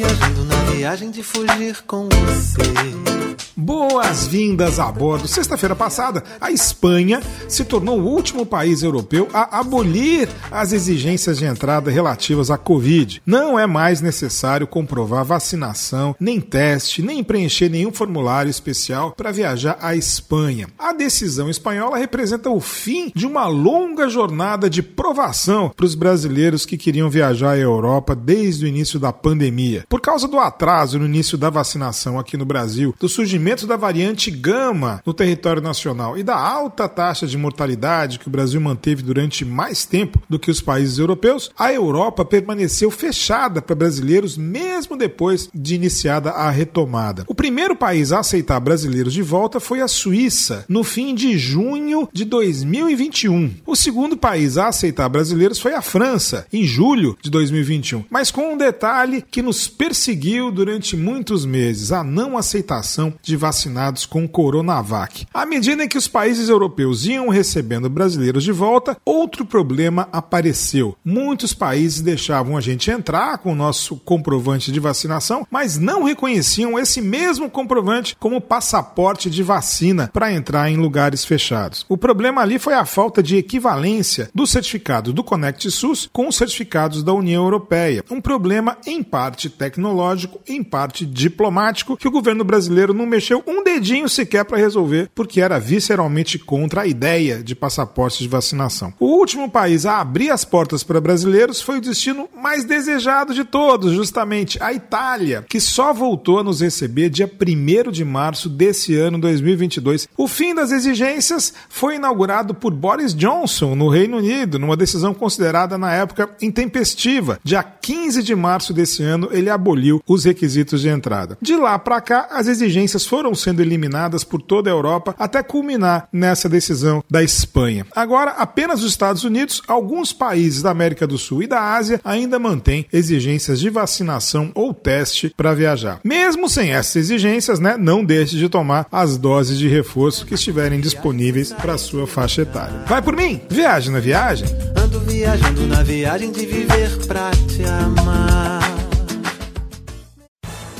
Ando viajando na viagem de fugir com você. Boas-vindas a bordo. Sexta-feira passada, a Espanha se tornou o último país europeu a abolir as exigências de entrada relativas à Covid. Não é mais necessário comprovar vacinação, nem teste, nem preencher nenhum formulário especial para viajar à Espanha. A decisão espanhola representa o fim de uma longa jornada de provação para os brasileiros que queriam viajar à Europa desde o início da pandemia. Por causa do atraso no início da vacinação aqui no Brasil, do surgimento da variante Gama no território nacional e da alta taxa de mortalidade que o Brasil manteve durante mais tempo do que os países europeus, a Europa permaneceu fechada para brasileiros mesmo depois de iniciada a retomada. O primeiro país a aceitar brasileiros de volta foi a Suíça, no fim de junho de 2021. O segundo país a aceitar brasileiros foi a França, em julho de 2021, mas com um detalhe que nos perseguiu durante muitos meses: a não aceitação de vacinados com Coronavac. À medida em que os países europeus iam recebendo brasileiros de volta, outro problema apareceu. Muitos países deixavam a gente entrar com o nosso comprovante de vacinação, mas não reconheciam esse mesmo comprovante como passaporte de vacina para entrar em lugares fechados. O problema ali foi a falta de equivalência do certificado do Conect SUS com os certificados da União Europeia. Um problema em parte tecnológico, em parte diplomático, que o governo brasileiro não mexeu um dedinho sequer para resolver, porque era visceralmente contra a ideia de passaportes de vacinação. O último país a abrir as portas para brasileiros foi o destino mais desejado de todos, justamente a Itália, que só voltou a nos receber dia 1 de março desse ano 2022. O fim das exigências foi inaugurado por Boris Johnson no Reino Unido, numa decisão considerada na época intempestiva. Dia 15 de março desse ano, ele aboliu os requisitos de entrada. De lá para cá, as exigências foram sendo eliminadas por toda a Europa até culminar nessa decisão da Espanha. Agora, apenas os Estados Unidos, alguns países da América do Sul e da Ásia ainda mantêm exigências de vacinação ou teste para viajar. Mesmo sem essas exigências, né, não deixe de tomar as doses de reforço que estiverem disponíveis para sua faixa etária. Vai por mim? Viagem na viagem? Ando viajando na viagem de viver pra te amar.